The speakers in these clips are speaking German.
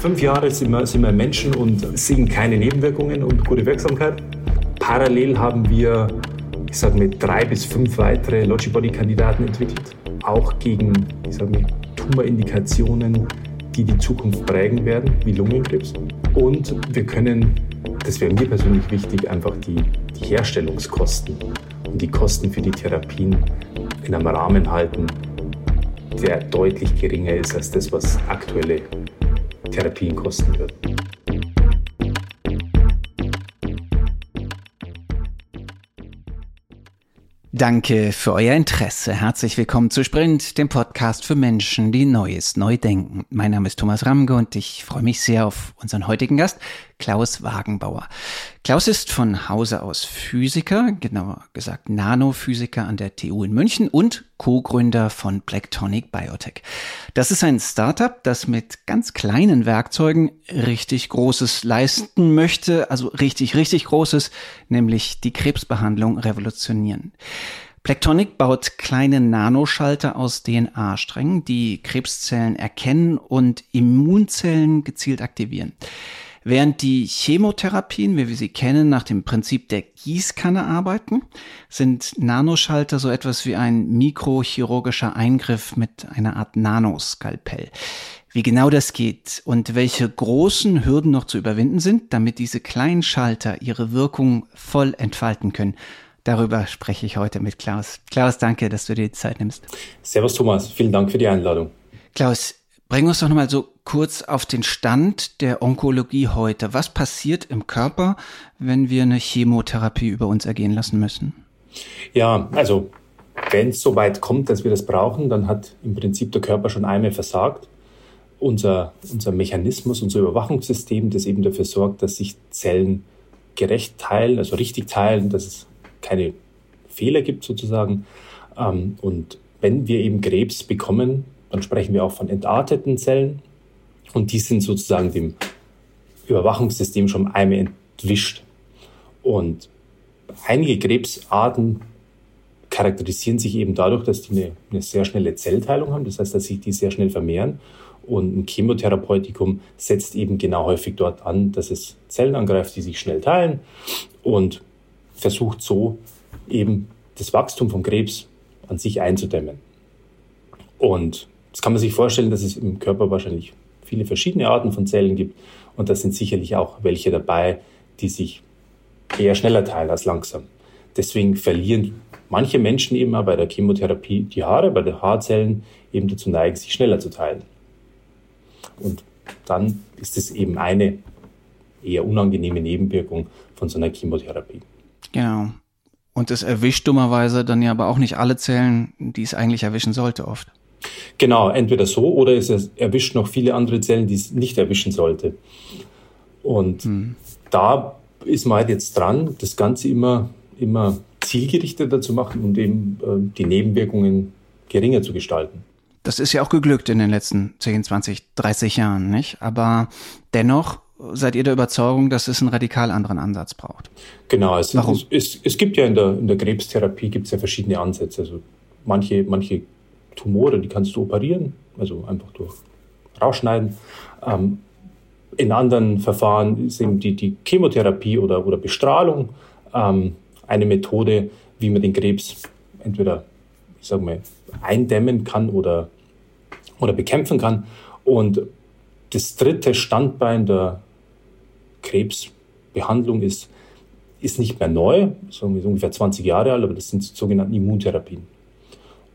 Fünf Jahre sind wir, sind wir Menschen und sehen keine Nebenwirkungen und gute Wirksamkeit. Parallel haben wir, ich sage mal, drei bis fünf weitere Logibody-Kandidaten entwickelt, auch gegen, ich sage mal, Tumorindikationen, die die Zukunft prägen werden, wie Lungenkrebs. Und wir können, das wäre mir persönlich wichtig, einfach die, die Herstellungskosten und die Kosten für die Therapien in einem Rahmen halten, der deutlich geringer ist als das, was aktuelle Therapien kosten würden. Danke für euer Interesse. Herzlich willkommen zu Sprint, dem Podcast für Menschen, die Neues neu denken. Mein Name ist Thomas Ramge und ich freue mich sehr auf unseren heutigen Gast, Klaus Wagenbauer. Klaus ist von Hause aus Physiker, genauer gesagt Nanophysiker an der TU in München und Co-Gründer von Blacktonic Biotech. Das ist ein Startup, das mit ganz kleinen Werkzeugen richtig Großes leisten möchte, also richtig, richtig Großes, nämlich die Krebsbehandlung revolutionieren. Plektonic baut kleine Nanoschalter aus DNA-Strängen, die Krebszellen erkennen und Immunzellen gezielt aktivieren. Während die Chemotherapien, wie wir sie kennen, nach dem Prinzip der Gießkanne arbeiten, sind Nanoschalter so etwas wie ein mikrochirurgischer Eingriff mit einer Art Nanoskalpell. Wie genau das geht und welche großen Hürden noch zu überwinden sind, damit diese kleinen Schalter ihre Wirkung voll entfalten können, Darüber spreche ich heute mit Klaus. Klaus, danke, dass du dir die Zeit nimmst. Servus Thomas, vielen Dank für die Einladung. Klaus, bring uns doch nochmal so kurz auf den Stand der Onkologie heute. Was passiert im Körper, wenn wir eine Chemotherapie über uns ergehen lassen müssen? Ja, also wenn es so weit kommt, dass wir das brauchen, dann hat im Prinzip der Körper schon einmal versagt. Unser, unser Mechanismus, unser Überwachungssystem, das eben dafür sorgt, dass sich Zellen gerecht teilen, also richtig teilen, dass es keine Fehler gibt sozusagen. Ähm, und wenn wir eben Krebs bekommen, dann sprechen wir auch von entarteten Zellen. Und die sind sozusagen dem Überwachungssystem schon einmal entwischt. Und einige Krebsarten charakterisieren sich eben dadurch, dass die eine, eine, sehr schnelle Zellteilung haben, das heißt, dass sich die sehr schnell vermehren. Und ein Chemotherapeutikum setzt eben genau häufig dort an, dass es Zellen angreift, die sich schnell teilen und versucht so eben das Wachstum von Krebs an sich einzudämmen. Und das kann man sich vorstellen, dass es im Körper wahrscheinlich viele verschiedene Arten von Zellen gibt. Und da sind sicherlich auch welche dabei, die sich eher schneller teilen als langsam. Deswegen verlieren manche Menschen eben auch bei der Chemotherapie die Haare, bei den Haarzellen eben dazu neigen, sich schneller zu teilen. Und dann ist es eben eine eher unangenehme Nebenwirkung von so einer Chemotherapie. Genau. Und es erwischt dummerweise dann ja aber auch nicht alle Zellen, die es eigentlich erwischen sollte oft. Genau, entweder so oder es erwischt noch viele andere Zellen, die es nicht erwischen sollte. Und hm. da ist man halt jetzt dran, das Ganze immer, immer zielgerichteter zu machen und eben äh, die Nebenwirkungen geringer zu gestalten. Das ist ja auch geglückt in den letzten 10, 20, 30 Jahren, nicht? Aber dennoch seid ihr der Überzeugung, dass es einen radikal anderen Ansatz braucht? Genau, es, Warum? Es, es, es gibt ja in der, in der Krebstherapie gibt's ja verschiedene Ansätze. Also manche, manche Tumore, die kannst du operieren, also einfach durch rausschneiden. Ähm, in anderen Verfahren ist eben die, die Chemotherapie oder, oder Bestrahlung ähm, eine Methode, wie man den Krebs entweder, ich sag mal, eindämmen kann oder, oder bekämpfen kann. Und das dritte Standbein der Krebsbehandlung ist, ist nicht mehr neu, so ungefähr 20 Jahre alt, aber das sind sogenannte Immuntherapien.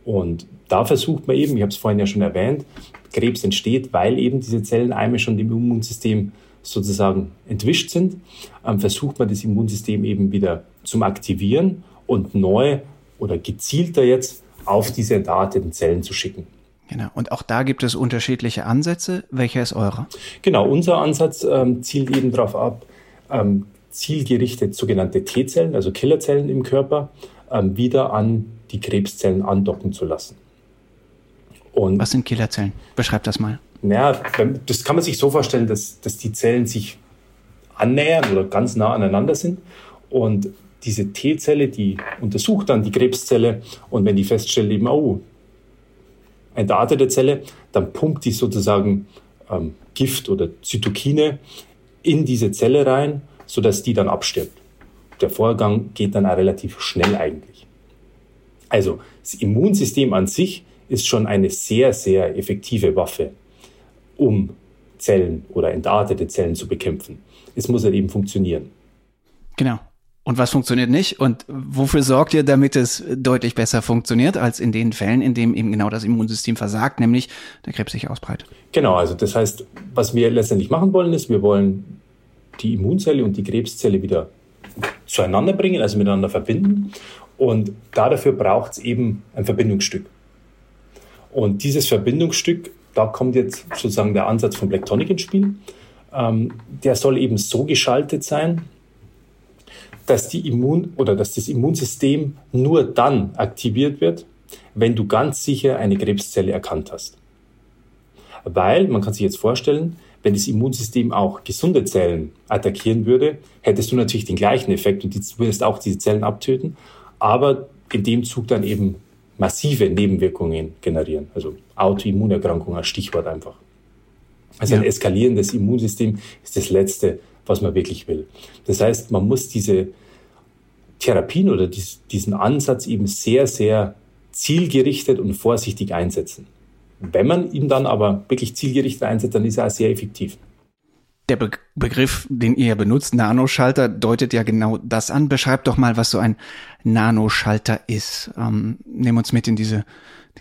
Und da versucht man eben, ich habe es vorhin ja schon erwähnt, Krebs entsteht, weil eben diese Zelleneinmal schon dem Immunsystem sozusagen entwischt sind, ähm, versucht man das Immunsystem eben wieder zum Aktivieren und neu oder gezielter jetzt auf diese entarteten Zellen zu schicken. Genau. Und auch da gibt es unterschiedliche Ansätze. Welcher ist eurer? Genau. Unser Ansatz ähm, zielt eben darauf ab, ähm, zielgerichtet sogenannte T-Zellen, also Killerzellen im Körper, ähm, wieder an die Krebszellen andocken zu lassen. Und Was sind Killerzellen? Beschreib das mal. Naja, das kann man sich so vorstellen, dass, dass die Zellen sich annähern oder ganz nah aneinander sind. Und diese T-Zelle, die untersucht dann die Krebszelle und wenn die feststellt, eben, oh, eine entartete Zelle, dann pumpt die sozusagen ähm, Gift oder Zytokine in diese Zelle rein, sodass die dann abstirbt. Der Vorgang geht dann auch relativ schnell eigentlich. Also das Immunsystem an sich ist schon eine sehr, sehr effektive Waffe, um Zellen oder entartete Zellen zu bekämpfen. Es muss halt eben funktionieren. Genau. Und was funktioniert nicht? Und wofür sorgt ihr, damit es deutlich besser funktioniert, als in den Fällen, in denen eben genau das Immunsystem versagt, nämlich der Krebs sich ausbreitet? Genau, also das heißt, was wir letztendlich machen wollen, ist, wir wollen die Immunzelle und die Krebszelle wieder zueinander bringen, also miteinander verbinden. Und dafür braucht es eben ein Verbindungsstück. Und dieses Verbindungsstück, da kommt jetzt sozusagen der Ansatz von Blacktonic ins Spiel. Ähm, der soll eben so geschaltet sein, dass die Immun oder dass das Immunsystem nur dann aktiviert wird, wenn du ganz sicher eine Krebszelle erkannt hast. Weil, man kann sich jetzt vorstellen, wenn das Immunsystem auch gesunde Zellen attackieren würde, hättest du natürlich den gleichen Effekt und würdest auch diese Zellen abtöten, aber in dem Zug dann eben massive Nebenwirkungen generieren. Also Autoimmunerkrankung als Stichwort einfach. Also ja. ein eskalierendes Immunsystem ist das Letzte, was man wirklich will. Das heißt, man muss diese Therapien oder diesen Ansatz eben sehr, sehr zielgerichtet und vorsichtig einsetzen. Wenn man ihn dann aber wirklich zielgerichtet einsetzt, dann ist er auch sehr effektiv. Der Be Begriff, den ihr benutzt, Nanoschalter, deutet ja genau das an. Beschreibt doch mal, was so ein Nanoschalter ist. Ähm, nehmen uns mit in diese,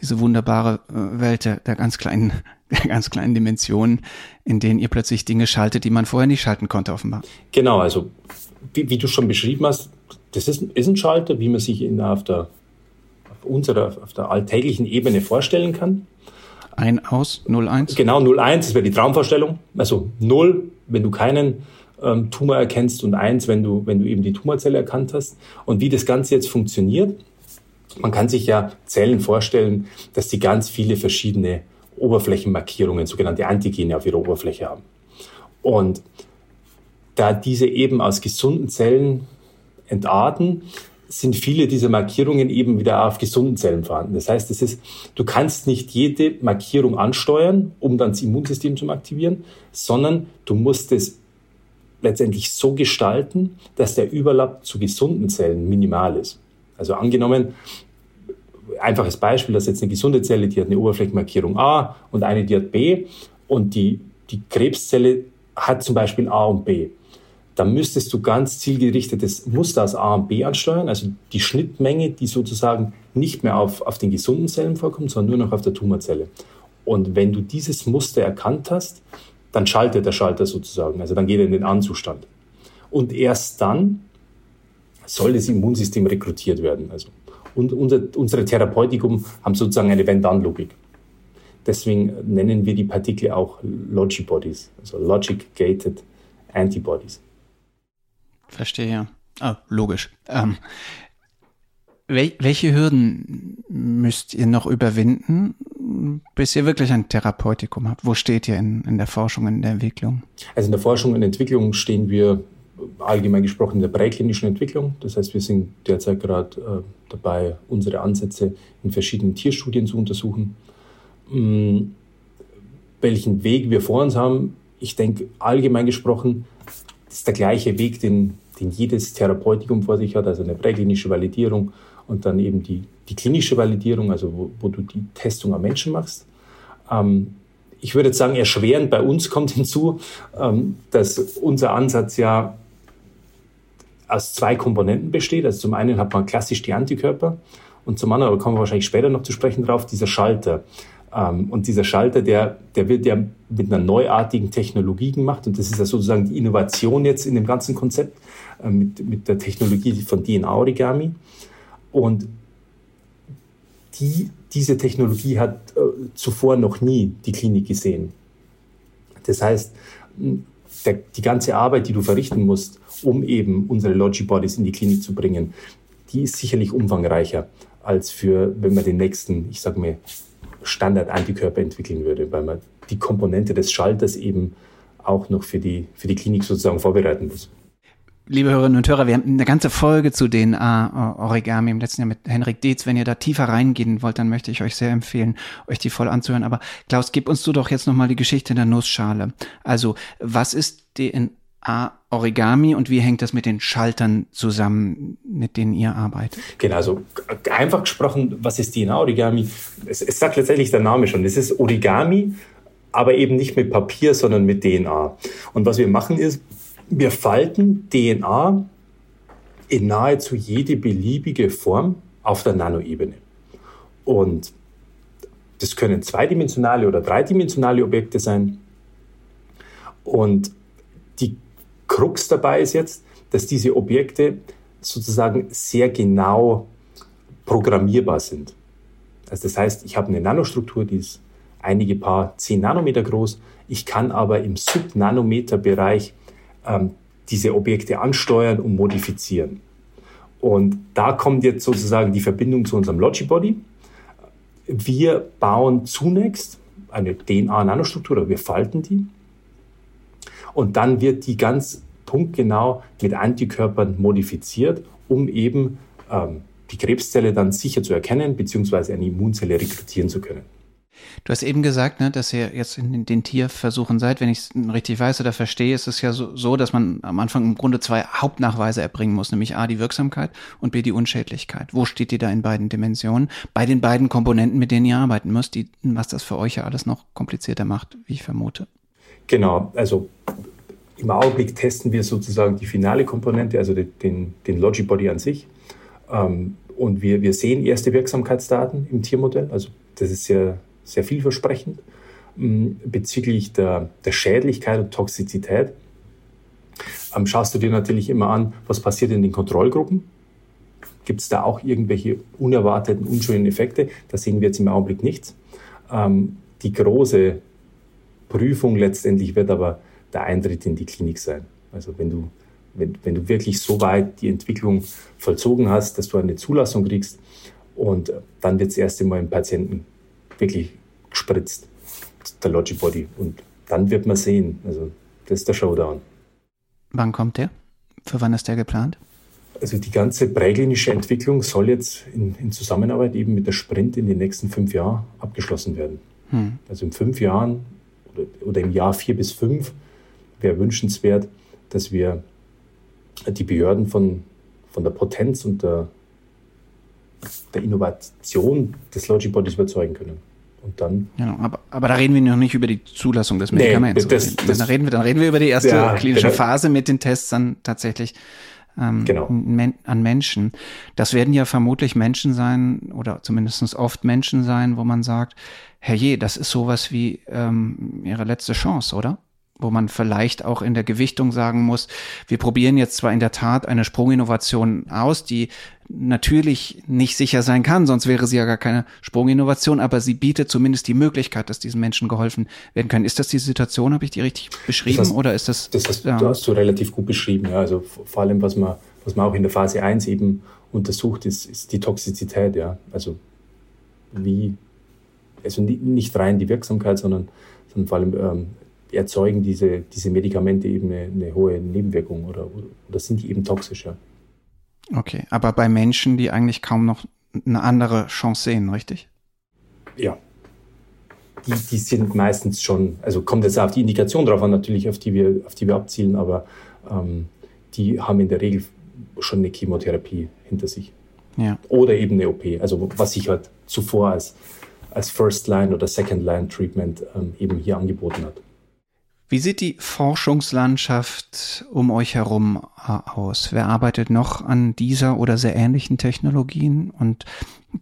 diese wunderbare äh, Welt der, der ganz kleinen, der ganz kleinen Dimensionen, in denen ihr plötzlich Dinge schaltet, die man vorher nicht schalten konnte, offenbar. Genau, also wie, wie du schon beschrieben hast, das ist, ist ein Schalter, wie man sich ihn auf der, unserer, auf der alltäglichen Ebene vorstellen kann. Ein aus, 0-1? Genau, 0-1, das wäre die Traumvorstellung. Also 0, wenn du keinen ähm, Tumor erkennst und 1, wenn du, wenn du eben die Tumorzelle erkannt hast. Und wie das Ganze jetzt funktioniert, man kann sich ja Zellen vorstellen, dass die ganz viele verschiedene Oberflächenmarkierungen, sogenannte Antigene auf ihrer Oberfläche haben. Und da diese eben aus gesunden Zellen entarten, sind viele dieser Markierungen eben wieder auf gesunden Zellen vorhanden. Das heißt, es ist, du kannst nicht jede Markierung ansteuern, um dann das Immunsystem zu aktivieren, sondern du musst es letztendlich so gestalten, dass der Überlapp zu gesunden Zellen minimal ist. Also angenommen, einfaches Beispiel, dass jetzt eine gesunde Zelle, die hat eine Oberflächenmarkierung A und eine, die hat B und die, die Krebszelle hat zum Beispiel A und B dann müsstest du ganz zielgerichtetes Muster aus A und B ansteuern, also die Schnittmenge, die sozusagen nicht mehr auf, auf den gesunden Zellen vorkommt, sondern nur noch auf der Tumorzelle. Und wenn du dieses Muster erkannt hast, dann schaltet der Schalter sozusagen, also dann geht er in den Anzustand. Und erst dann soll das Immunsystem rekrutiert werden. Also, und unser, unsere Therapeutikum haben sozusagen eine Wenn-Dann-Logik. Deswegen nennen wir die Partikel auch Logibodies, also Logic-Gated Antibodies. Verstehe. Ah, logisch. Ähm, wel welche Hürden müsst ihr noch überwinden, bis ihr wirklich ein Therapeutikum habt? Wo steht ihr in, in der Forschung, in der Entwicklung? Also in der Forschung und Entwicklung stehen wir allgemein gesprochen in der präklinischen Entwicklung. Das heißt, wir sind derzeit gerade äh, dabei, unsere Ansätze in verschiedenen Tierstudien zu untersuchen. Ähm, welchen Weg wir vor uns haben, ich denke, allgemein gesprochen, ist der gleiche Weg, den den jedes Therapeutikum vor sich hat, also eine präklinische Validierung und dann eben die, die klinische Validierung, also wo, wo du die Testung am Menschen machst. Ähm, ich würde jetzt sagen, erschwerend bei uns kommt hinzu, ähm, dass unser Ansatz ja aus zwei Komponenten besteht. Also zum einen hat man klassisch die Antikörper und zum anderen, da kommen wir wahrscheinlich später noch zu sprechen drauf, dieser Schalter. Ähm, und dieser Schalter, der, der wird ja mit einer neuartigen Technologie gemacht und das ist ja sozusagen die Innovation jetzt in dem ganzen Konzept äh, mit, mit der Technologie von DNA-Origami. Und die, diese Technologie hat äh, zuvor noch nie die Klinik gesehen. Das heißt, der, die ganze Arbeit, die du verrichten musst, um eben unsere Logibodies in die Klinik zu bringen, die ist sicherlich umfangreicher als für, wenn man den nächsten, ich sage mal, Standard-Antikörper entwickeln würde, weil man die Komponente des Schalters eben auch noch für die, für die Klinik sozusagen vorbereiten muss. liebe Hörerinnen und Hörer, wir haben eine ganze Folge zu DNA-Origami im letzten Jahr mit Henrik Dietz. Wenn ihr da tiefer reingehen wollt, dann möchte ich euch sehr empfehlen, euch die voll anzuhören. Aber Klaus, gib uns du doch jetzt nochmal die Geschichte der Nussschale. Also, was ist DNA-Origami und wie hängt das mit den Schaltern zusammen, mit denen ihr arbeitet? Genau, also einfach gesprochen, was ist DNA-Origami? Es, es sagt letztendlich der Name schon. Es ist Origami, aber eben nicht mit Papier, sondern mit DNA. Und was wir machen ist, wir falten DNA in nahezu jede beliebige Form auf der Nanoebene. Und das können zweidimensionale oder dreidimensionale Objekte sein. Und die Krux dabei ist jetzt, dass diese Objekte sozusagen sehr genau programmierbar sind. Also das heißt, ich habe eine Nanostruktur, die ist einige paar zehn Nanometer groß. Ich kann aber im Subnanometer-Bereich ähm, diese Objekte ansteuern und modifizieren. Und da kommt jetzt sozusagen die Verbindung zu unserem Logibody. Wir bauen zunächst eine DNA-Nanostruktur, wir falten die. Und dann wird die ganz punktgenau mit Antikörpern modifiziert, um eben ähm, die Krebszelle dann sicher zu erkennen, beziehungsweise eine Immunzelle rekrutieren zu können. Du hast eben gesagt, ne, dass ihr jetzt in den Tierversuchen seid. Wenn ich es richtig weiß oder verstehe, ist es ja so, so, dass man am Anfang im Grunde zwei Hauptnachweise erbringen muss, nämlich A, die Wirksamkeit und B, die Unschädlichkeit. Wo steht ihr da in beiden Dimensionen? Bei den beiden Komponenten, mit denen ihr arbeiten müsst, die, was das für euch ja alles noch komplizierter macht, wie ich vermute. Genau, also im Augenblick testen wir sozusagen die finale Komponente, also den, den Logibody an sich. Ähm, und wir, wir sehen erste Wirksamkeitsdaten im Tiermodell. Also das ist sehr sehr vielversprechend ähm, bezüglich der, der Schädlichkeit und Toxizität. Ähm, schaust du dir natürlich immer an, was passiert in den Kontrollgruppen. Gibt es da auch irgendwelche unerwarteten, unschönen Effekte? Da sehen wir jetzt im Augenblick nichts. Die große Prüfung letztendlich wird aber der Eintritt in die Klinik sein. Also wenn du, wenn, wenn du wirklich so weit die Entwicklung vollzogen hast, dass du eine Zulassung kriegst und dann wird es erst einmal im Patienten wirklich gespritzt, der Logibody. Und dann wird man sehen. Also das ist der Showdown. Wann kommt der? Für wann ist der geplant? Also die ganze präklinische Entwicklung soll jetzt in, in, Zusammenarbeit eben mit der Sprint in den nächsten fünf Jahren abgeschlossen werden. Hm. Also in fünf Jahren oder, oder im Jahr vier bis fünf wäre wünschenswert, dass wir die Behörden von, von der Potenz und der, der Innovation des Logibodies überzeugen können. Und dann. Genau, aber, aber da reden wir noch nicht über die Zulassung des Medikaments. Nee, das, das, dann, reden wir, dann reden wir über die erste ja, klinische genau. Phase mit den Tests dann tatsächlich ähm, genau. an Menschen. Das werden ja vermutlich Menschen sein oder zumindest oft Menschen sein, wo man sagt, herrje, das ist sowas wie ähm, ihre letzte Chance, oder? Wo man vielleicht auch in der Gewichtung sagen muss, wir probieren jetzt zwar in der Tat eine Sprunginnovation aus, die natürlich nicht sicher sein kann, sonst wäre sie ja gar keine Sprunginnovation, aber sie bietet zumindest die Möglichkeit, dass diesen Menschen geholfen werden kann. Ist das die Situation, habe ich die richtig beschrieben das hast, oder ist das? Das hast, ja. du hast du relativ gut beschrieben, ja. Also vor allem, was man, was man auch in der Phase 1 eben untersucht, ist, ist die Toxizität, ja. Also wie, also nicht rein die Wirksamkeit, sondern, sondern vor allem ähm, erzeugen diese, diese Medikamente eben eine, eine hohe Nebenwirkung oder, oder sind die eben toxisch, ja. Okay, aber bei Menschen, die eigentlich kaum noch eine andere Chance sehen, richtig? Ja. Die, die sind meistens schon, also kommt jetzt auf die Indikation drauf an, natürlich, auf die wir, auf die wir abzielen, aber ähm, die haben in der Regel schon eine Chemotherapie hinter sich. Ja. Oder eben eine OP, also was sich halt zuvor als, als First-Line oder Second-Line-Treatment ähm, eben hier angeboten hat. Wie sieht die Forschungslandschaft um euch herum äh, aus? Wer arbeitet noch an dieser oder sehr ähnlichen Technologien und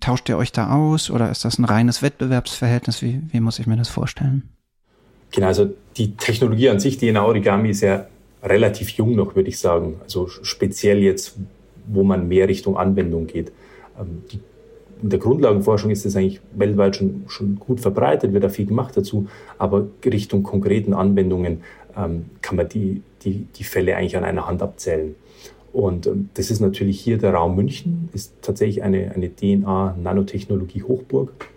tauscht ihr euch da aus oder ist das ein reines Wettbewerbsverhältnis? Wie, wie muss ich mir das vorstellen? Genau, also die Technologie an sich, DNA Origami, ist ja relativ jung noch, würde ich sagen. Also speziell jetzt, wo man mehr Richtung Anwendung geht. Ähm, die in der Grundlagenforschung ist das eigentlich weltweit schon, schon gut verbreitet, wird da viel gemacht dazu, aber Richtung konkreten Anwendungen ähm, kann man die, die, die Fälle eigentlich an einer Hand abzählen. Und ähm, das ist natürlich hier der Raum München, ist tatsächlich eine, eine DNA-Nanotechnologie-Hochburg.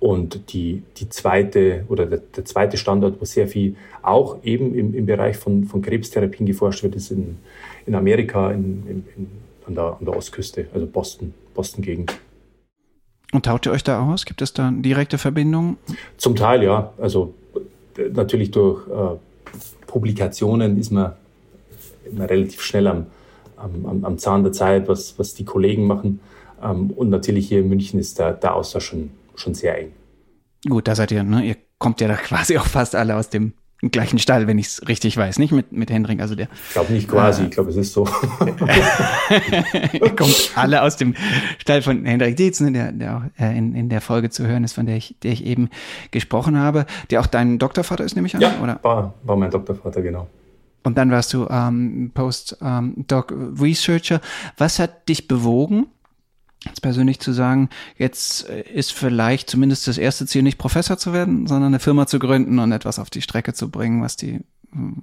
Und die, die zweite oder der, der, zweite Standort, wo sehr viel auch eben im, im Bereich von, von Krebstherapien geforscht wird, ist in, in Amerika, in, in, an, der, an der Ostküste, also Boston, Boston-Gegend. Und taut ihr euch da aus? Gibt es da direkte Verbindungen? Zum Teil ja. Also natürlich durch äh, Publikationen ist man, immer relativ schnell am, am, am Zahn der Zeit, was, was die Kollegen machen. Ähm, und natürlich hier in München ist der, der Austausch schon, schon sehr eng. Gut, da seid ihr, ne? ihr kommt ja da quasi auch fast alle aus dem gleichen Stall, wenn ich es richtig weiß, nicht mit, mit Hendrik. Also der. Ich glaube nicht quasi, äh, ich glaube, es ist so. kommt alle aus dem Stall von Hendrik Dietz, ne, der, der auch äh, in, in der Folge zu hören ist, von der ich, der ich eben gesprochen habe, der auch dein Doktorvater ist, nehme ich an, ja, oder? War, war mein Doktorvater, genau. Und dann warst du ähm, Post-Doc-Researcher. Ähm, Was hat dich bewogen, jetzt persönlich zu sagen, jetzt äh, ist vielleicht zumindest das erste Ziel nicht Professor zu werden, sondern eine Firma zu gründen und etwas auf die Strecke zu bringen, was die,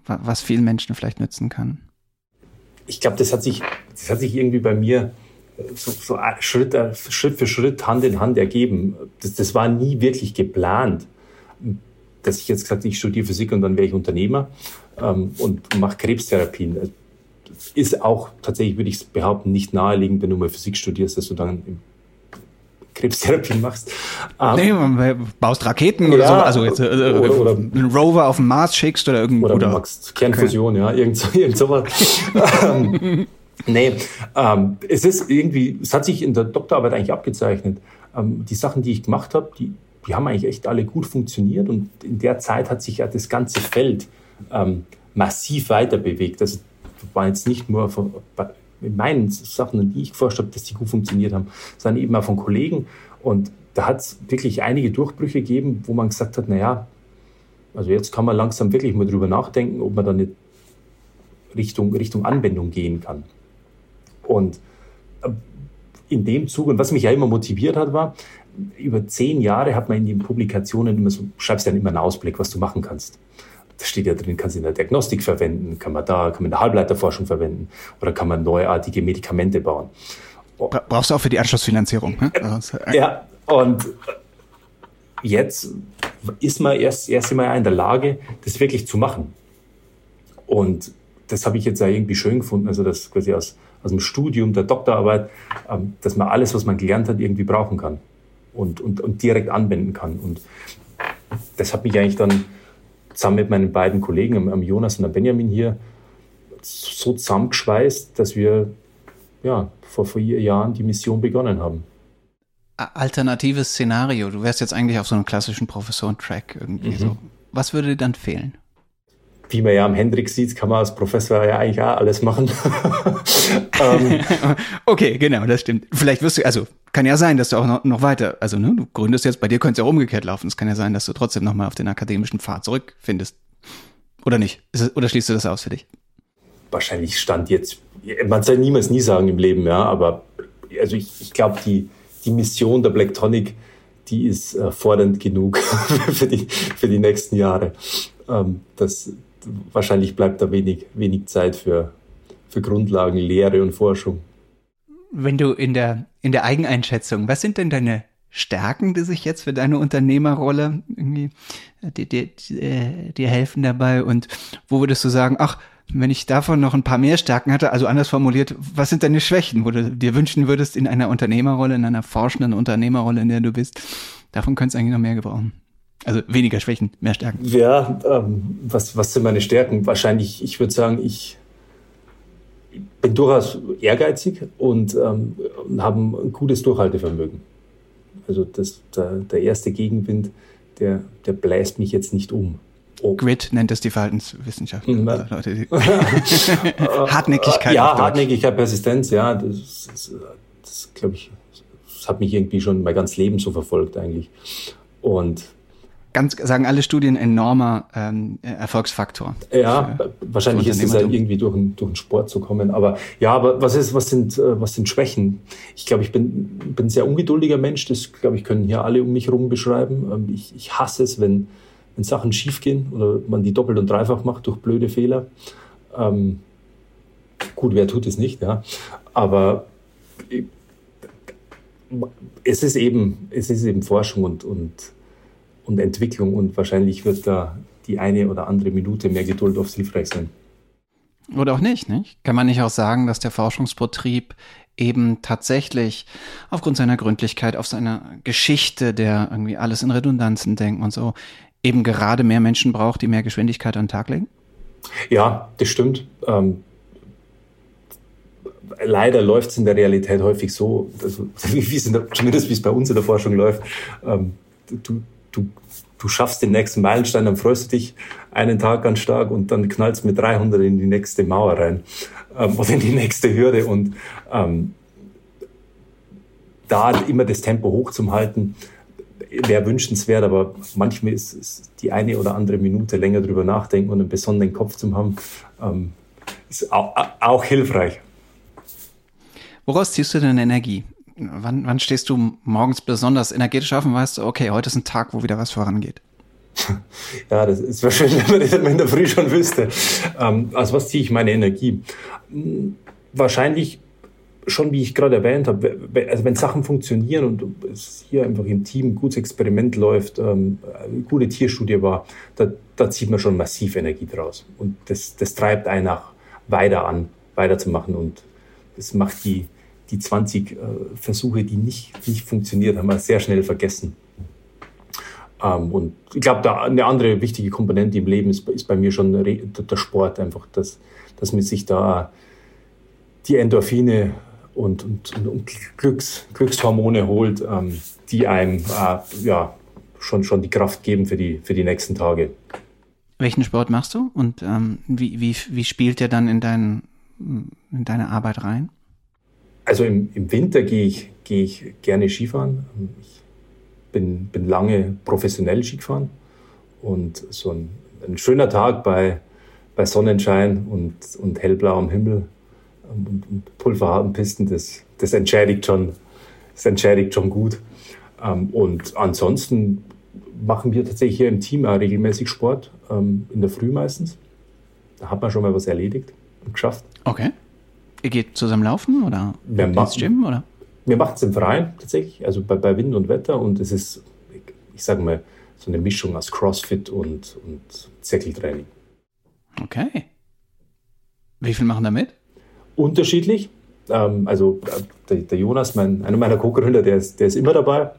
was vielen Menschen vielleicht nützen kann? Ich glaube, das hat sich, das hat sich irgendwie bei mir so, so Schritt, Schritt für Schritt Hand in Hand ergeben. Das, das war nie wirklich geplant, dass ich jetzt gesagt ich studiere Physik und dann wäre ich Unternehmer ähm, und mache Krebstherapien ist auch tatsächlich, würde ich behaupten, nicht naheliegend, wenn du mal Physik studierst, dass du dann Krebstherapie machst. Ähm, nee, man baust Raketen ja, oder so, also jetzt, äh, oder, oder, einen Rover auf den Mars schickst oder irgendwo. Oder, oder du machst Kernfusion, okay. ja, irgend, so, irgend sowas. ähm, nee, ähm, es ist irgendwie, es hat sich in der Doktorarbeit eigentlich abgezeichnet. Ähm, die Sachen, die ich gemacht habe, die, die haben eigentlich echt alle gut funktioniert und in der Zeit hat sich ja das ganze Feld ähm, massiv weiter bewegt. Also war jetzt nicht nur von, in meinen Sachen, die ich geforscht habe, dass die gut funktioniert haben, sondern eben auch von Kollegen. Und da hat es wirklich einige Durchbrüche gegeben, wo man gesagt hat, naja, also jetzt kann man langsam wirklich mal drüber nachdenken, ob man da nicht Richtung, Richtung Anwendung gehen kann. Und äh, in dem Zug, und was mich ja immer motiviert hat, war, über zehn Jahre hat man in den Publikationen immer so, schreibst dann immer einen Ausblick, was du machen kannst da steht ja drin, kann sie in der Diagnostik verwenden, kann man da, kann man in der Halbleiterforschung verwenden oder kann man neuartige Medikamente bauen. Brauchst du auch für die Anschlussfinanzierung. Ne? Also, äh, ja, und jetzt ist man erst, erst einmal in der Lage, das wirklich zu machen. Und das habe ich jetzt ja irgendwie schön gefunden, also das quasi aus, aus dem Studium, der Doktorarbeit, ähm, dass man alles, was man gelernt hat, irgendwie brauchen kann und, und, und direkt anwenden kann. Und das hat mich eigentlich dann zusammen mit meinen beiden Kollegen, am Jonas und am Benjamin hier, so zusammengeschweißt, dass wir ja, vor vier Jahren die Mission begonnen haben. Alternatives Szenario. Du wärst jetzt eigentlich auf so einem klassischen Professoren-Track irgendwie mhm. so. Was würde dir dann fehlen? Wie man ja am Hendrix sieht, kann man als Professor ja eigentlich auch alles machen. ähm, okay, genau, das stimmt. Vielleicht wirst du, also kann ja sein, dass du auch noch, noch weiter, also ne, du gründest jetzt, bei dir könnte es ja umgekehrt laufen. Es kann ja sein, dass du trotzdem nochmal auf den akademischen Pfad zurückfindest. Oder nicht? Es, oder schließt du das aus für dich? Wahrscheinlich stand jetzt, man soll niemals nie sagen im Leben, ja, aber also ich, ich glaube, die, die Mission der Black Tonic, die ist äh, fordernd genug für, die, für die nächsten Jahre. Ähm, das, wahrscheinlich bleibt da wenig, wenig Zeit für, für Grundlagen, Lehre und Forschung. Wenn du in der, in der Eigeneinschätzung, was sind denn deine Stärken, die sich jetzt für deine Unternehmerrolle irgendwie dir, dir, dir helfen dabei? Und wo würdest du sagen, ach, wenn ich davon noch ein paar mehr Stärken hatte, also anders formuliert, was sind deine Schwächen, wo du dir wünschen würdest in einer Unternehmerrolle, in einer forschenden Unternehmerrolle, in der du bist? Davon könntest du eigentlich noch mehr gebrauchen. Also weniger Schwächen, mehr Stärken. Ja, ähm, was, was sind meine Stärken? Wahrscheinlich, ich würde sagen, ich bin durchaus ehrgeizig und ähm, habe ein gutes Durchhaltevermögen. Also das, der, der erste Gegenwind, der, der bläst mich jetzt nicht um. Oh. Grit nennt es die Verhaltenswissenschaft. Also Leute, die Hartnäckigkeit. Ja, Hartnäckigkeit, Persistenz, ja, das, das, das glaube ich, das hat mich irgendwie schon mein ganzes Leben so verfolgt eigentlich. Und ganz, sagen alle Studien, enormer ähm, Erfolgsfaktor. Ja, wahrscheinlich ist es ja irgendwie durch, ein, durch den Sport zu kommen. Aber ja, aber was ist, was sind, äh, was sind Schwächen? Ich glaube, ich bin, bin ein sehr ungeduldiger Mensch. Das, glaube ich, können hier alle um mich herum beschreiben. Ähm, ich, ich hasse es, wenn, wenn Sachen schiefgehen oder man die doppelt und dreifach macht durch blöde Fehler. Ähm, gut, wer tut es nicht, ja. Aber es ist eben, es ist eben Forschung und, und, und Entwicklung und wahrscheinlich wird da die eine oder andere Minute mehr Geduld oft hilfreich sein. Oder auch nicht, nicht? Kann man nicht auch sagen, dass der Forschungsbetrieb eben tatsächlich aufgrund seiner Gründlichkeit, auf seiner Geschichte, der irgendwie alles in Redundanzen denken und so, eben gerade mehr Menschen braucht, die mehr Geschwindigkeit an den Tag legen? Ja, das stimmt. Ähm, leider läuft es in der Realität häufig so, also, wie es der, zumindest wie es bei uns in der Forschung läuft. Ähm, du, du, du schaffst den nächsten Meilenstein, dann freust du dich einen Tag ganz stark und dann knallst mit 300 in die nächste Mauer rein ähm, oder in die nächste Hürde und ähm, da immer das Tempo hoch zum halten, wäre wünschenswert, aber manchmal ist, ist, die eine oder andere Minute länger drüber nachdenken und einen besonderen Kopf zu haben, ähm, ist auch, auch hilfreich. Woraus ziehst du denn Energie? Wann, wann stehst du morgens besonders energetisch auf und weißt du, okay, heute ist ein Tag, wo wieder was vorangeht? Ja, das ist wahrscheinlich, wenn man das in der Früh schon wüsste. Also was ziehe ich meine Energie? Hm, wahrscheinlich schon, wie ich gerade erwähnt habe, also wenn Sachen funktionieren und es hier einfach im Team ein gutes Experiment läuft, ähm, eine gute Tierstudie war, da, da zieht man schon massiv Energie draus. Und das, das treibt einen auch weiter an, weiterzumachen. Und das macht die, die 20 äh, Versuche, die nicht, nicht funktioniert, haben wir sehr schnell vergessen. Ähm, und ich glaube, eine andere wichtige Komponente im Leben ist, ist bei mir schon der Sport, einfach, dass, dass man sich da die Endorphine und, und, und Glücks, Glückshormone holt, ähm, die einem äh, ja, schon, schon die Kraft geben für die, für die nächsten Tage. Welchen Sport machst du und ähm, wie, wie, wie spielt der dann in, dein, in deine Arbeit rein? Also im, im Winter gehe ich, gehe ich gerne Skifahren. Ich bin, bin lange professionell Ski gefahren und so ein, ein schöner Tag bei, bei Sonnenschein und, und hellblauem Himmel und, und pulverharten Pisten, das, das entschädigt schon, das entschädigt schon gut. Ähm, und ansonsten machen wir tatsächlich hier im Team auch regelmäßig Sport, ähm, in der Früh meistens. Da hat man schon mal was erledigt und geschafft. Okay. Ihr geht zusammen laufen oder wir ins Gym oder? Wir machen es im Freien tatsächlich, also bei, bei Wind und Wetter und es ist, ich sage mal, so eine Mischung aus Crossfit und, und Zirkeltraining. Okay. Wie viel machen da mit? unterschiedlich. Ähm, also der, der, Jonas, mein, einer meiner Co-Gründer, der ist, der ist immer dabei.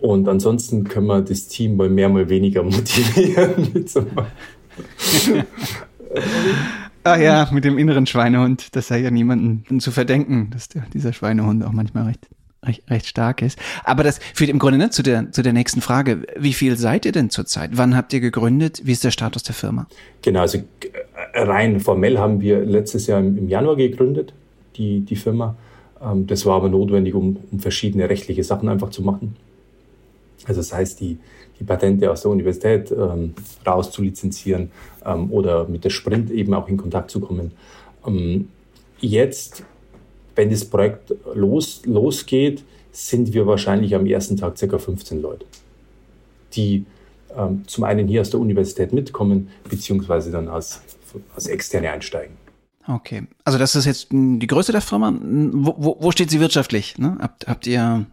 Und ansonsten können wir das Team mal mehr, mal weniger motivieren Ach ja, mit dem inneren Schweinehund, das sei ja niemandem zu verdenken, dass der, dieser Schweinehund auch manchmal recht recht, recht stark ist. Aber das führt im Grunde ne, zu, der, zu der nächsten Frage. Wie viel seid ihr denn zurzeit? Wann habt ihr gegründet? Wie ist der Status der Firma? Genau, also äh, rein formell haben wir letztes Jahr im, Januar gegründet, die, die Firma. Ähm, das war aber notwendig, um, um verschiedene rechtliche Sachen einfach zu machen. Also das heißt, die, die Patente aus der Universität ähm, rauszulizenzieren ähm, oder mit der Sprint eben auch in Kontakt zu kommen. Ähm, jetzt wenn das Projekt los, losgeht, sind wir wahrscheinlich am ersten Tag ca. 15 Leute, die ähm, zum einen hier aus der Universität mitkommen, beziehungsweise dann als, als Externe einsteigen. Okay, also das ist jetzt die Größe der Firma. Wo, wo, wo steht sie wirtschaftlich? Ne? Habt, habt ihr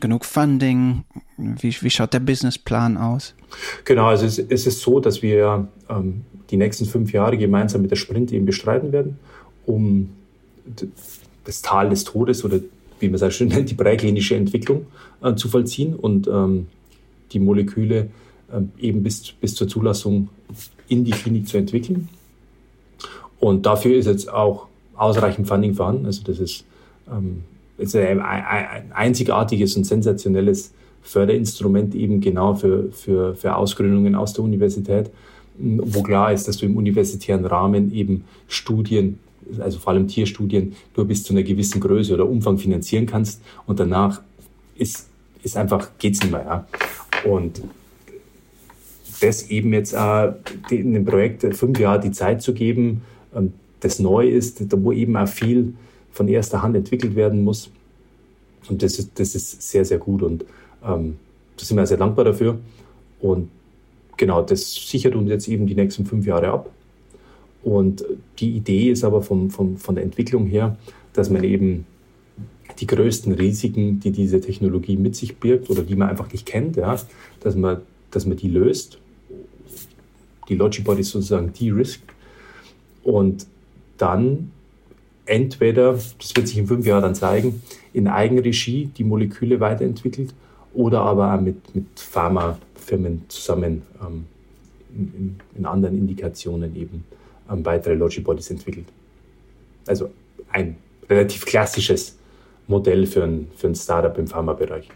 genug Funding? Wie, wie schaut der Businessplan aus? Genau, also es, es ist so, dass wir ähm, die nächsten fünf Jahre gemeinsam mit der Sprint eben bestreiten werden, um das Tal des Todes oder wie man es auch schön nennt, die präklinische Entwicklung äh, zu vollziehen und ähm, die Moleküle äh, eben bis, bis zur Zulassung in die Klinik zu entwickeln. Und dafür ist jetzt auch ausreichend Funding vorhanden. Also das ist, ähm, ist ein, ein einzigartiges und sensationelles Förderinstrument eben genau für, für, für Ausgründungen aus der Universität, wo klar ist, dass du im universitären Rahmen eben Studien also vor allem Tierstudien, nur bis zu einer gewissen Größe oder Umfang finanzieren kannst und danach ist, ist einfach, geht's nicht mehr. Ja? Und das eben jetzt äh, in dem Projekt fünf Jahre die Zeit zu geben, das neu ist, wo eben auch viel von erster Hand entwickelt werden muss. Und das ist, das ist sehr, sehr gut und ähm, da sind wir sehr dankbar dafür. Und genau, das sichert uns jetzt eben die nächsten fünf Jahre ab. Und die Idee ist aber vom, vom, von der Entwicklung her, dass man eben die größten Risiken, die diese Technologie mit sich birgt oder die man einfach nicht kennt, ja, dass, man, dass man die löst, die Logibody sozusagen de-risk und dann entweder, das wird sich in fünf Jahren dann zeigen, in Eigenregie die Moleküle weiterentwickelt oder aber auch mit, mit Pharmafirmen zusammen ähm, in, in, anderen Indikationen eben ähm, weitere Logibodies entwickelt. Also ein relativ klassisches Modell für ein, für ein Startup im Pharmabereich.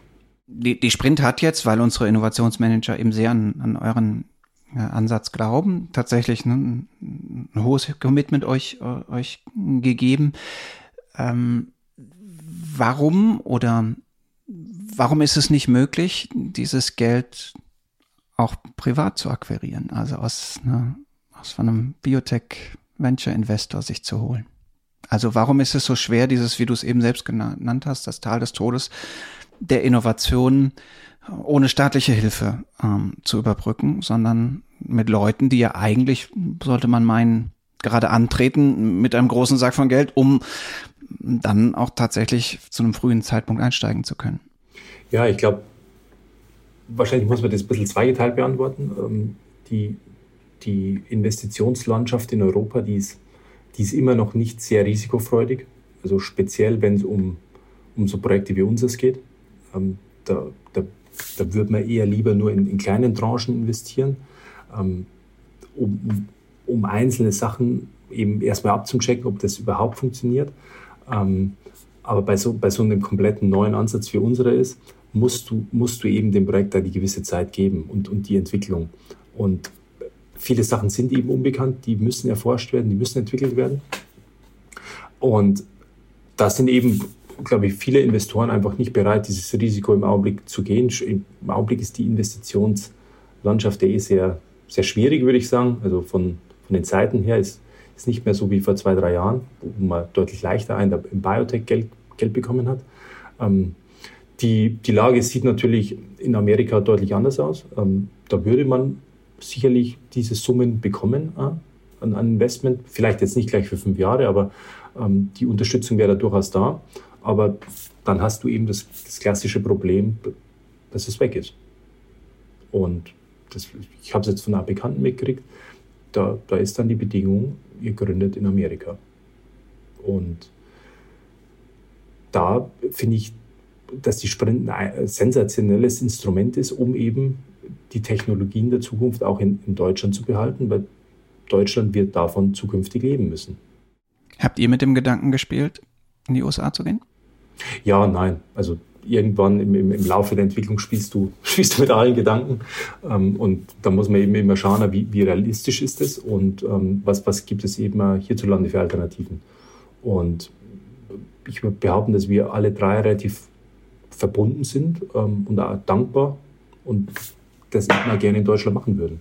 Die, die Sprint hat jetzt, weil unsere Innovationsmanager eben sehr an, an euren Ansatz glauben, tatsächlich ne, ein, ein hohes Commitment euch, äh, euch gegeben. Ähm, warum oder warum ist es nicht möglich, dieses Geld auch privat zu akquirieren, also aus, ne, aus einem Biotech-Venture-Investor sich zu holen? Also warum ist es so schwer, dieses, wie du es eben selbst genannt hast, das Tal des Todes der Innovation ohne staatliche Hilfe ähm, zu überbrücken, sondern mit Leuten, die ja eigentlich, sollte man meinen, gerade antreten mit einem großen Sack von Geld, um dann auch tatsächlich zu einem frühen Zeitpunkt einsteigen zu können. Ja, ich glaube, wahrscheinlich muss man das ein bisschen zweigeteilt beantworten. Ähm, die, die Investitionslandschaft in Europa, die ist, die ist immer noch nicht sehr risikofreudig. Also speziell, wenn es um, um so Projekte wie unseres geht. Ähm, da, da da würde man eher lieber nur in, in kleinen Tranchen investieren, ähm, um, um einzelne Sachen eben erstmal abzuchecken, ob das überhaupt funktioniert. Ähm, aber bei so, bei so einem kompletten neuen Ansatz wie unserer ist, musst du, musst du eben dem Projekt da die gewisse Zeit geben und, und die Entwicklung. Und viele Sachen sind eben unbekannt, die müssen erforscht werden, die müssen entwickelt werden. Und das sind eben glaube ich, viele Investoren einfach nicht bereit, dieses Risiko im Augenblick zu gehen. Im Augenblick ist die Investitionslandschaft eh sehr, sehr schwierig, würde ich sagen. Also von, von den Zeiten her ist es nicht mehr so wie vor zwei, drei Jahren, wo man deutlich leichter ein, im Biotech Geld, Geld bekommen hat. Ähm, die, die Lage sieht natürlich in Amerika deutlich anders aus. Ähm, da würde man sicherlich diese Summen bekommen äh, an, an Investment. Vielleicht jetzt nicht gleich für fünf Jahre, aber ähm, die Unterstützung wäre da durchaus da. Aber dann hast du eben das, das klassische Problem, dass es weg ist. Und das, ich habe es jetzt von einer Bekannten mitgekriegt, da, da ist dann die Bedingung, ihr gründet in Amerika. Und da finde ich, dass die Sprint ein sensationelles Instrument ist, um eben die Technologien der Zukunft auch in, in Deutschland zu behalten, weil Deutschland wird davon zukünftig leben müssen. Habt ihr mit dem Gedanken gespielt, in die USA zu gehen? Ja, nein. Also irgendwann im, im, im, Laufe der Entwicklung spielst du, spielst du mit allen Gedanken. Ähm, und da muss man eben immer schauen, wie, wie realistisch ist es und ähm, was, was gibt es eben hierzulande für Alternativen. Und ich würde behaupten, dass wir alle drei relativ verbunden sind ähm, und auch dankbar und das immer gerne in Deutschland machen würden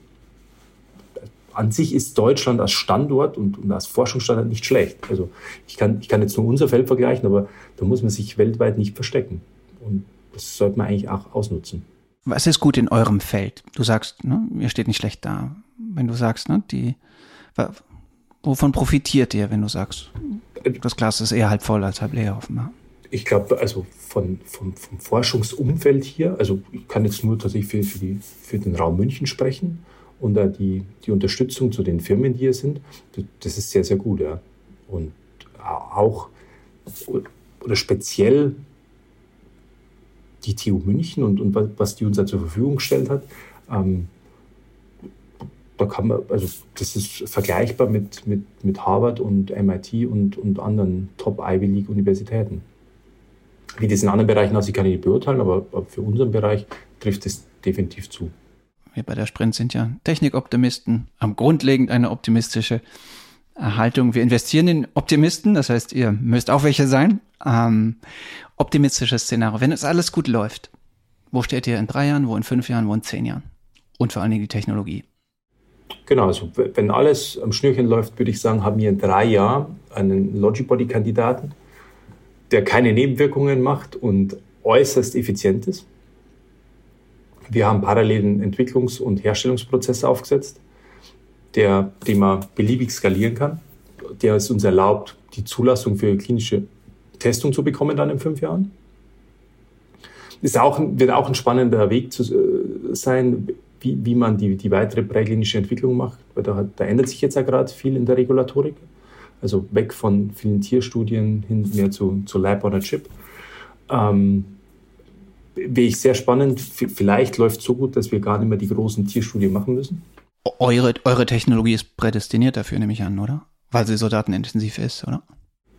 an sich ist Deutschland als Standort und, und, als Forschungsstandort nicht schlecht. Also ich kann, ich kann jetzt nur unser Feld vergleichen, aber da muss man sich weltweit nicht verstecken. Und das sollte man eigentlich auch ausnutzen. Was ist gut in eurem Feld? Du sagst, ne, ihr steht nicht schlecht da. Wenn du sagst, ne, die, wovon profitiert ihr, wenn du sagst, das Glas ist eher halb voll als halb leer offenbar? Ich glaube, also von, vom, vom Forschungsumfeld hier, also ich kann jetzt nur tatsächlich für, für, die, für den Raum München sprechen und da die, die Unterstützung zu den Firmen, die hier sind, das ist sehr, sehr gut. Ja. Und auch oder speziell die TU München und, und was die uns da zur Verfügung gestellt hat, ähm, da kann man, also das ist vergleichbar mit, mit, mit Harvard und MIT und, und anderen Top-Ivy League-Universitäten. Wie das in anderen Bereichen aussieht, kann ich nicht beurteilen, aber für unseren Bereich trifft es definitiv zu wir bei der Sprint sind ja Technikoptimisten, haben grundlegend eine optimistische Haltung. Wir investieren in Optimisten, das heißt, ihr müsst auch welche sein. Ähm, optimistisches Szenario. Wenn es alles gut läuft, wo steht ihr in drei Jahren, wo in fünf Jahren, wo in zehn Jahren? Und vor allen Dingen die Technologie. Genau, also wenn alles am Schnürchen läuft, würde ich sagen, haben wir in drei Jahren einen Logibody-Kandidaten, der keine Nebenwirkungen macht und äußerst effizient ist. Wir haben parallelen Entwicklungs- und Herstellungsprozesse aufgesetzt, der, den man beliebig skalieren kann, der es uns erlaubt, die Zulassung für klinische Testung zu bekommen dann in fünf Jahren. Ist auch, wird auch ein spannender Weg zu äh, sein, wie, wie man die, die weitere präklinische Entwicklung macht. Weil da, da ändert sich jetzt ja gerade viel in der Regulatorik. Also weg von vielen Tierstudien hin mehr zu, zu Lab on a Chip. Ähm, Wäre ich sehr spannend. Vielleicht läuft es so gut, dass wir gar nicht mehr die großen Tierstudien machen müssen. Eure, eure Technologie ist prädestiniert dafür, nehme ich an, oder? Weil sie so datenintensiv ist, oder?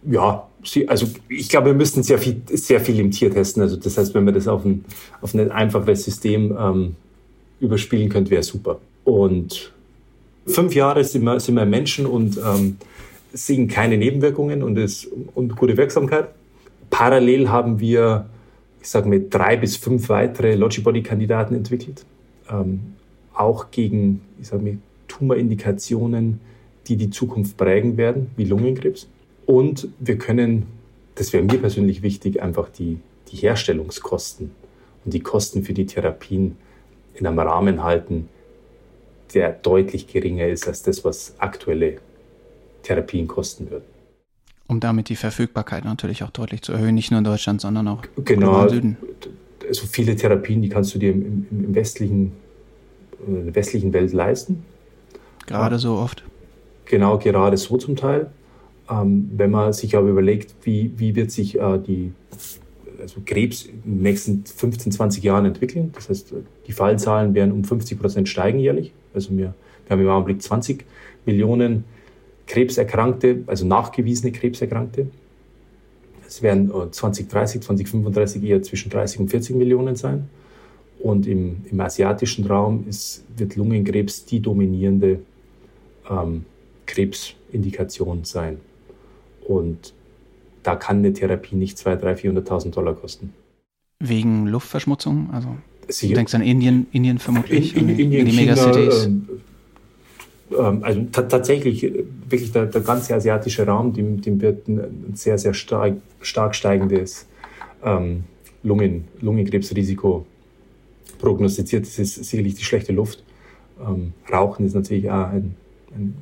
Ja, also ich glaube, wir müssten sehr viel, sehr viel im Tier testen. Also das heißt, wenn wir das auf ein, auf ein einfaches System ähm, überspielen könnte, wäre super. Und fünf Jahre sind wir, sind wir Menschen und ähm, sehen keine Nebenwirkungen und, ist, und gute Wirksamkeit. Parallel haben wir, ich sage mal, drei bis fünf weitere Logibody-Kandidaten entwickelt. Ähm, auch gegen, ich sage mal, Tumorindikationen, die die Zukunft prägen werden, wie Lungenkrebs. Und wir können, das wäre mir persönlich wichtig, einfach die, die Herstellungskosten und die Kosten für die Therapien in einem Rahmen halten, der deutlich geringer ist als das, was aktuelle Therapien kosten würden. Um damit die Verfügbarkeit natürlich auch deutlich zu erhöhen, nicht nur in Deutschland, sondern auch genau, im Süden. Also viele Therapien, die kannst du dir im, im, westlichen, in der westlichen Welt leisten. Gerade so oft. Genau, gerade so zum Teil. Ähm, wenn man sich aber überlegt, wie, wie wird sich äh, die, also Krebs in den nächsten 15, 20 Jahren entwickeln. Das heißt, die Fallzahlen werden um 50 Prozent steigen jährlich. Also wir, wir haben im Augenblick 20 Millionen Krebserkrankte, also nachgewiesene Krebserkrankte. Es werden 2030, 2035 eher zwischen 30 und 40 Millionen sein. Und im, im asiatischen Raum ist, wird Lungenkrebs die dominierende ähm, Krebsindikation sein. Und da kann eine Therapie nicht 200.000, 300.000, 400.000 Dollar kosten. Wegen Luftverschmutzung? Also du denkst an Indien, Indien vermutlich, in, in, Indien, in die Megacities? Ähm, also tatsächlich äh, wirklich der, der, ganze asiatische Raum, dem, dem wird ein sehr, sehr stark, stark steigendes ähm, Lungen, Lungenkrebsrisiko prognostiziert. Das ist sicherlich die schlechte Luft. Ähm, Rauchen ist natürlich auch ein, ein,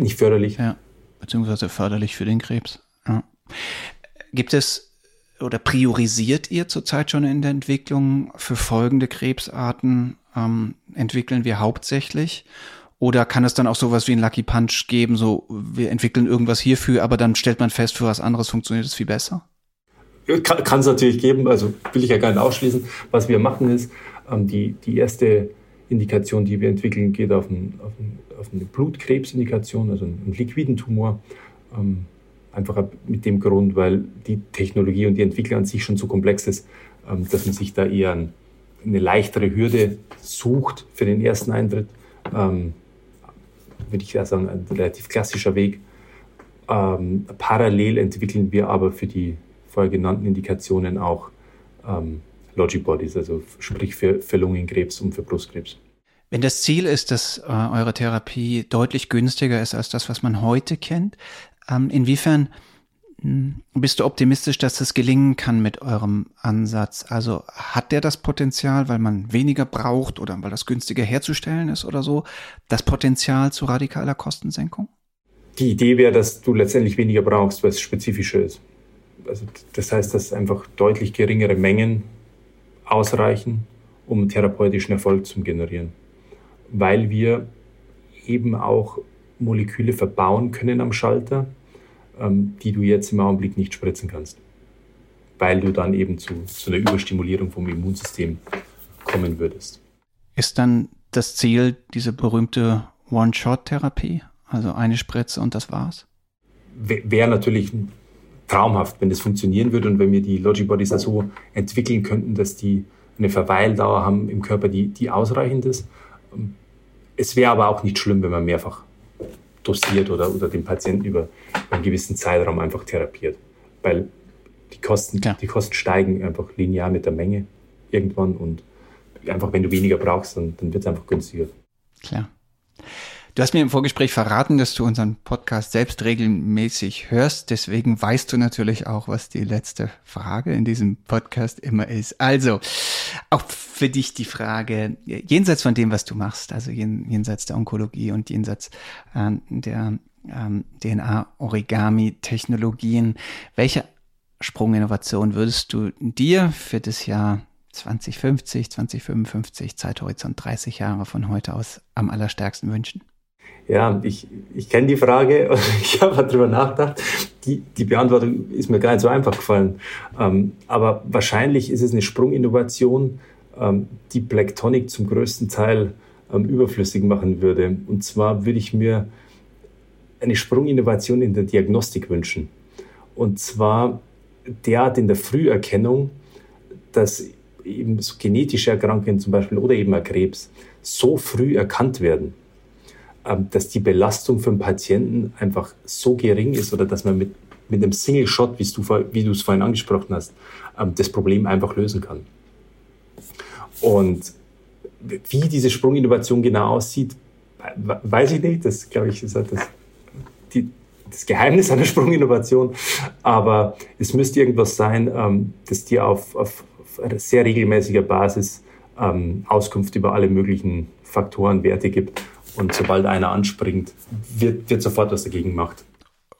nicht förderlich. Ja, beziehungsweise förderlich für den Krebs. Ja. Gibt es oder priorisiert ihr zurzeit schon in der Entwicklung für folgende Krebsarten? Ähm, entwickeln wir hauptsächlich? Oder kann es dann auch sowas wie ein Lucky Punch geben, so wir entwickeln irgendwas hierfür, aber dann stellt man fest, für was anderes funktioniert es viel besser? Kann es natürlich geben, also will ich ja gar nicht ausschließen. Was wir machen ist, ähm, die, die erste Indikation, die wir entwickeln, geht auf, ein, auf, ein, auf eine Blutkrebsindikation, also einen, einen liquiden Tumor. Ähm, einfach mit dem Grund, weil die Technologie und die Entwicklung an sich schon so komplex ist, ähm, dass man sich da eher ein, eine leichtere Hürde sucht für den ersten Eintritt. Ähm, würde ich sagen, ein relativ klassischer Weg. Ähm, parallel entwickeln wir aber für die vorher genannten Indikationen auch ähm, Logibodies, also sprich für, für Lungenkrebs und für Brustkrebs. Wenn das Ziel ist, dass äh, eure Therapie deutlich günstiger ist als das, was man heute kennt, ähm, inwiefern bist du optimistisch, dass das gelingen kann mit eurem Ansatz? Also hat der das Potenzial, weil man weniger braucht oder weil das günstiger herzustellen ist oder so, das Potenzial zu radikaler Kostensenkung? Die Idee wäre, dass du letztendlich weniger brauchst, weil es spezifischer ist. Also das heißt, dass einfach deutlich geringere Mengen ausreichen, um therapeutischen Erfolg zu generieren. Weil wir eben auch Moleküle verbauen können am Schalter, ähm, die du jetzt im Augenblick nicht spritzen kannst, weil du dann eben zu, zu einer Überstimulierung vom Immunsystem kommen würdest. Ist dann das Ziel diese berühmte One-Shot-Therapie? Also eine Spritze und das war's? Wäre natürlich traumhaft, wenn das funktionieren würde und wenn wir die Logibodies so entwickeln könnten, dass die eine Verweildauer haben im Körper, die, die ausreichend ist. Es wäre aber auch nicht schlimm, wenn man mehrfach dosiert oder, oder den Patienten über einen gewissen Zeitraum einfach therapiert. Weil die Kosten, die Kosten steigen einfach linear mit der Menge irgendwann und einfach, wenn du weniger brauchst, dann, dann wird es einfach günstiger. Klar. Du hast mir im Vorgespräch verraten, dass du unseren Podcast selbst regelmäßig hörst. Deswegen weißt du natürlich auch, was die letzte Frage in diesem Podcast immer ist. Also, auch für dich die Frage, jenseits von dem, was du machst, also jenseits der Onkologie und jenseits äh, der ähm, DNA-Origami-Technologien, welche Sprunginnovation würdest du dir für das Jahr 2050, 2055, Zeithorizont 30 Jahre von heute aus am allerstärksten wünschen? Ja, ich, ich kenne die Frage ich habe darüber nachgedacht. Die, die Beantwortung ist mir gar nicht so einfach gefallen. Ähm, aber wahrscheinlich ist es eine Sprunginnovation, ähm, die Blacktonic zum größten Teil ähm, überflüssig machen würde. Und zwar würde ich mir eine Sprunginnovation in der Diagnostik wünschen. Und zwar derart in der Früherkennung, dass eben so genetische Erkrankungen zum Beispiel oder eben Krebs so früh erkannt werden, dass die Belastung für den Patienten einfach so gering ist oder dass man mit, mit einem Single Shot, wie du, wie du es vorhin angesprochen hast, ähm, das Problem einfach lösen kann. Und wie diese Sprunginnovation genau aussieht, weiß ich nicht. Das, glaube ich, ist halt das, die, das Geheimnis einer Sprunginnovation. Aber es müsste irgendwas sein, ähm, das dir auf, auf, auf sehr regelmäßiger Basis ähm, Auskunft über alle möglichen Faktoren, Werte gibt. Und sobald einer anspringt, wird, wird sofort was dagegen gemacht.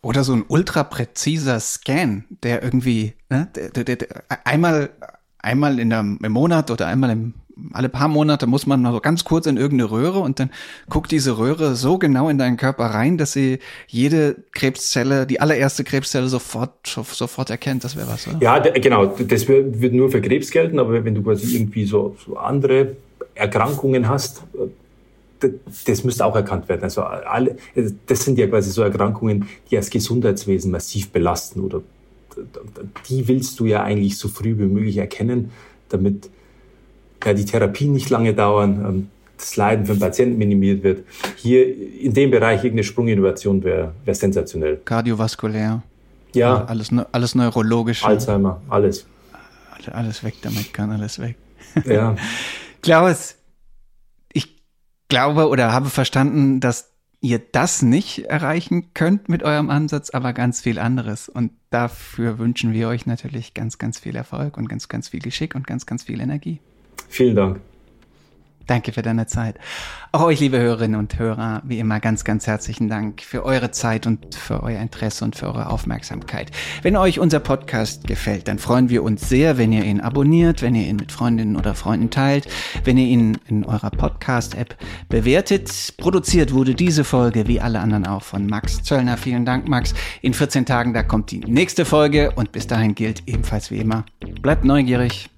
Oder so ein ultrapräziser Scan, der irgendwie ne, der, der, der, einmal, einmal in einem, im Monat oder einmal im alle paar Monate muss man mal so ganz kurz in irgendeine Röhre und dann guckt diese Röhre so genau in deinen Körper rein, dass sie jede Krebszelle, die allererste Krebszelle sofort, sofort erkennt. Das wäre was, oder? Ja, genau. Das wird nur für Krebs gelten, aber wenn du quasi irgendwie so, so andere Erkrankungen hast, das müsste auch erkannt werden. Also alle, das sind ja quasi so Erkrankungen, die das Gesundheitswesen massiv belasten oder die willst du ja eigentlich so früh wie möglich erkennen, damit ja, die Therapie nicht lange dauern, ähm, das Leiden für den Patienten minimiert wird. Hier in dem Bereich irgendeine Sprunginnovation wäre wär sensationell. Kardiovaskulär. Ja. Alles, alles neurologisch. Alzheimer, alles. Alles weg damit, kann alles weg. Ja. Klaus, glaube oder habe verstanden, dass ihr das nicht erreichen könnt mit eurem Ansatz, aber ganz viel anderes. Und dafür wünschen wir euch natürlich ganz, ganz viel Erfolg und ganz, ganz viel Geschick und ganz, ganz viel Energie. Vielen Dank. Danke für deine Zeit. Auch euch, liebe Hörerinnen und Hörer, wie immer ganz, ganz herzlichen Dank für eure Zeit und für euer Interesse und für eure Aufmerksamkeit. Wenn euch unser Podcast gefällt, dann freuen wir uns sehr, wenn ihr ihn abonniert, wenn ihr ihn mit Freundinnen oder Freunden teilt, wenn ihr ihn in eurer Podcast-App bewertet. Produziert wurde diese Folge wie alle anderen auch von Max Zöllner. Vielen Dank, Max. In 14 Tagen, da kommt die nächste Folge und bis dahin gilt ebenfalls wie immer, bleibt neugierig,